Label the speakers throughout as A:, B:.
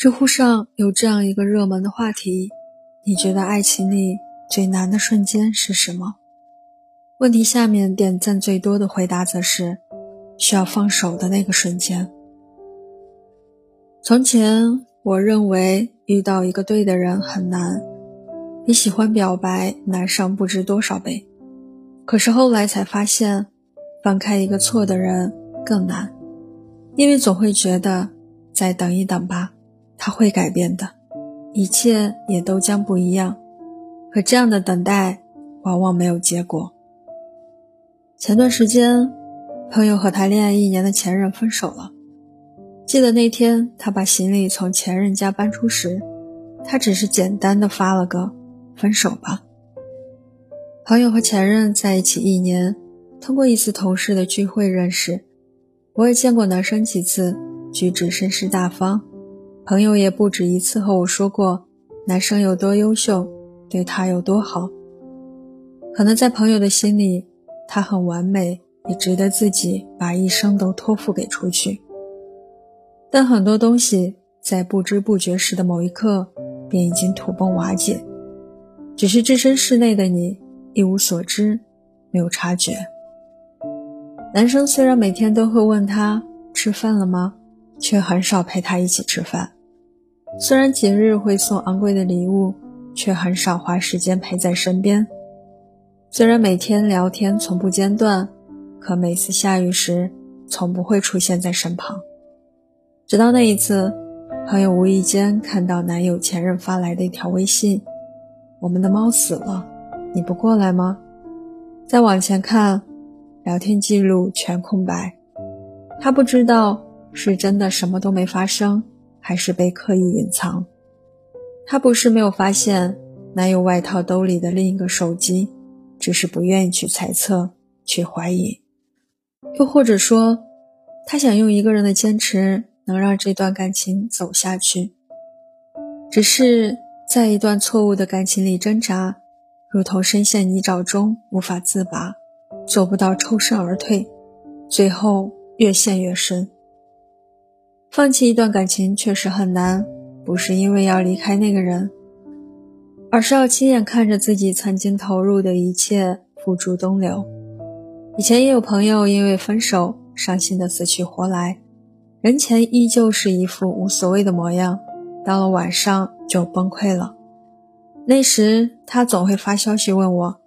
A: 知乎上有这样一个热门的话题：你觉得爱情里最难的瞬间是什么？问题下面点赞最多的回答则是需要放手的那个瞬间。从前，我认为遇到一个对的人很难，比喜欢表白难上不知多少倍。可是后来才发现，放开一个错的人更难，因为总会觉得再等一等吧。他会改变的，一切也都将不一样。可这样的等待往往没有结果。前段时间，朋友和他恋爱一年的前任分手了。记得那天他把行李从前任家搬出时，他只是简单的发了个“分手吧”。朋友和前任在一起一年，通过一次同事的聚会认识。我也见过男生几次，举止绅士大方。朋友也不止一次和我说过，男生有多优秀，对他有多好。可能在朋友的心里，他很完美，也值得自己把一生都托付给出去。但很多东西在不知不觉时的某一刻，便已经土崩瓦解，只是置身事内的你一无所知，没有察觉。男生虽然每天都会问他吃饭了吗，却很少陪他一起吃饭。虽然节日会送昂贵的礼物，却很少花时间陪在身边。虽然每天聊天从不间断，可每次下雨时，从不会出现在身旁。直到那一次，朋友无意间看到男友前任发来的一条微信：“我们的猫死了，你不过来吗？”再往前看，聊天记录全空白。他不知道是真的什么都没发生。还是被刻意隐藏。他不是没有发现男友外套兜里的另一个手机，只是不愿意去猜测、去怀疑。又或者说，他想用一个人的坚持能让这段感情走下去，只是在一段错误的感情里挣扎，如同深陷泥沼中无法自拔，做不到抽身而退，最后越陷越深。放弃一段感情确实很难，不是因为要离开那个人，而是要亲眼看着自己曾经投入的一切付诸东流。以前也有朋友因为分手伤心的死去活来，人前依旧是一副无所谓的模样，到了晚上就崩溃了。那时他总会发消息问我，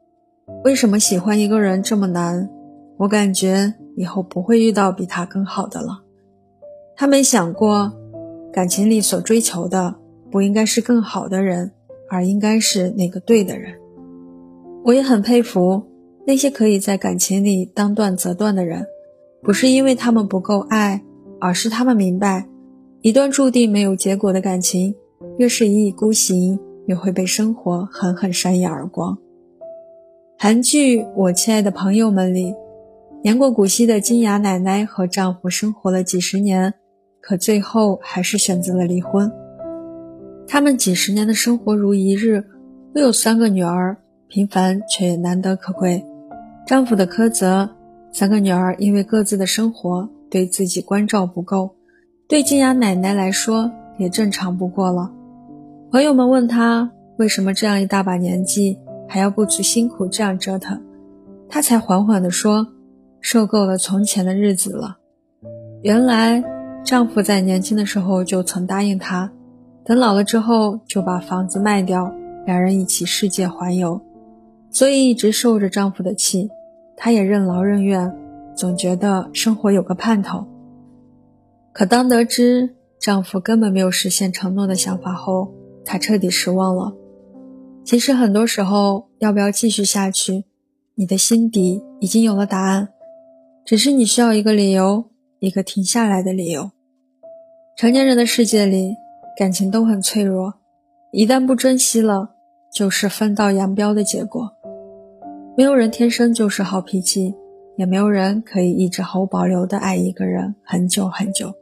A: 为什么喜欢一个人这么难？我感觉以后不会遇到比他更好的了。他没想过，感情里所追求的不应该是更好的人，而应该是那个对的人。我也很佩服那些可以在感情里当断则断的人，不是因为他们不够爱，而是他们明白，一段注定没有结果的感情，越是一意孤行，越会被生活狠狠扇一耳光。韩剧《我亲爱的朋友们》里，年过古稀的金雅奶奶和丈夫生活了几十年。可最后还是选择了离婚。他们几十年的生活如一日，都有三个女儿，平凡却也难得可贵。丈夫的苛责，三个女儿因为各自的生活对自己关照不够，对金雅奶奶来说也正常不过了。朋友们问她为什么这样一大把年纪还要不辞辛苦这样折腾，她才缓缓地说：“受够了从前的日子了。”原来。丈夫在年轻的时候就曾答应她，等老了之后就把房子卖掉，两人一起世界环游。所以一直受着丈夫的气，她也任劳任怨，总觉得生活有个盼头。可当得知丈夫根本没有实现承诺的想法后，她彻底失望了。其实很多时候，要不要继续下去，你的心底已经有了答案，只是你需要一个理由。一个停下来的理由。成年人的世界里，感情都很脆弱，一旦不珍惜了，就是分道扬镳的结果。没有人天生就是好脾气，也没有人可以一直毫无保留的爱一个人很久很久。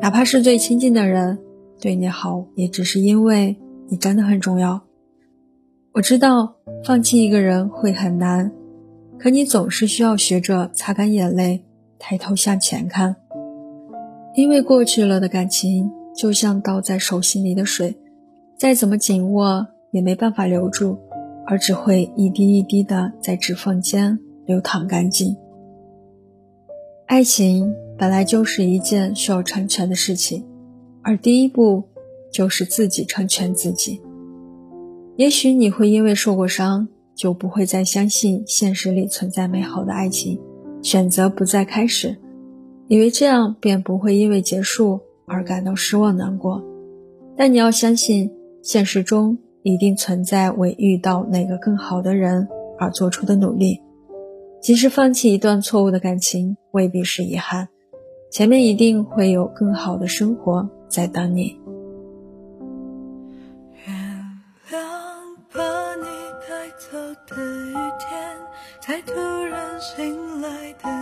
A: 哪怕是最亲近的人对你好，也只是因为你真的很重要。我知道放弃一个人会很难，可你总是需要学着擦干眼泪。抬头向前看，因为过去了的感情
B: 就像倒在手心里的水，再怎么紧握也没办法留住，而只会一滴一滴的在指缝间流淌干净。爱情本来就是一件需要成全的事情，而第一步就是自己成全自己。也许你会因为受过伤，就不会再相信现实里存在美好的爱情，选择不再开始，以为这样便不会因为结束。而感到失望难过，但你要相信，现实中一定存在为遇到那个更好的人而做出的努力。即使放弃一段错误的感情，未必是遗憾，前面一定会有更好的生活在等你。
A: 在突然醒来的。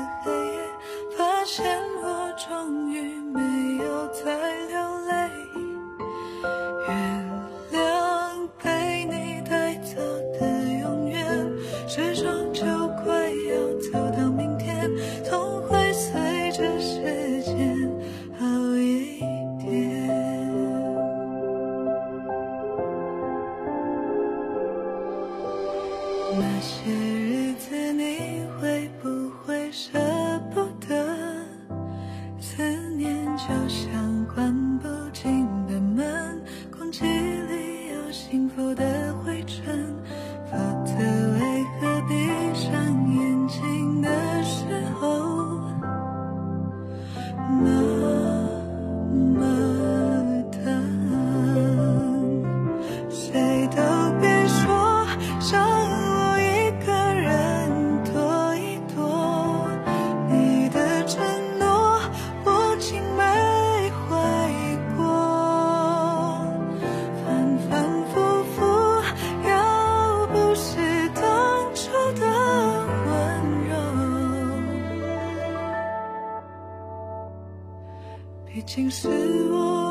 A: 竟是我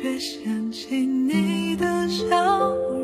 A: 却想起你的笑容。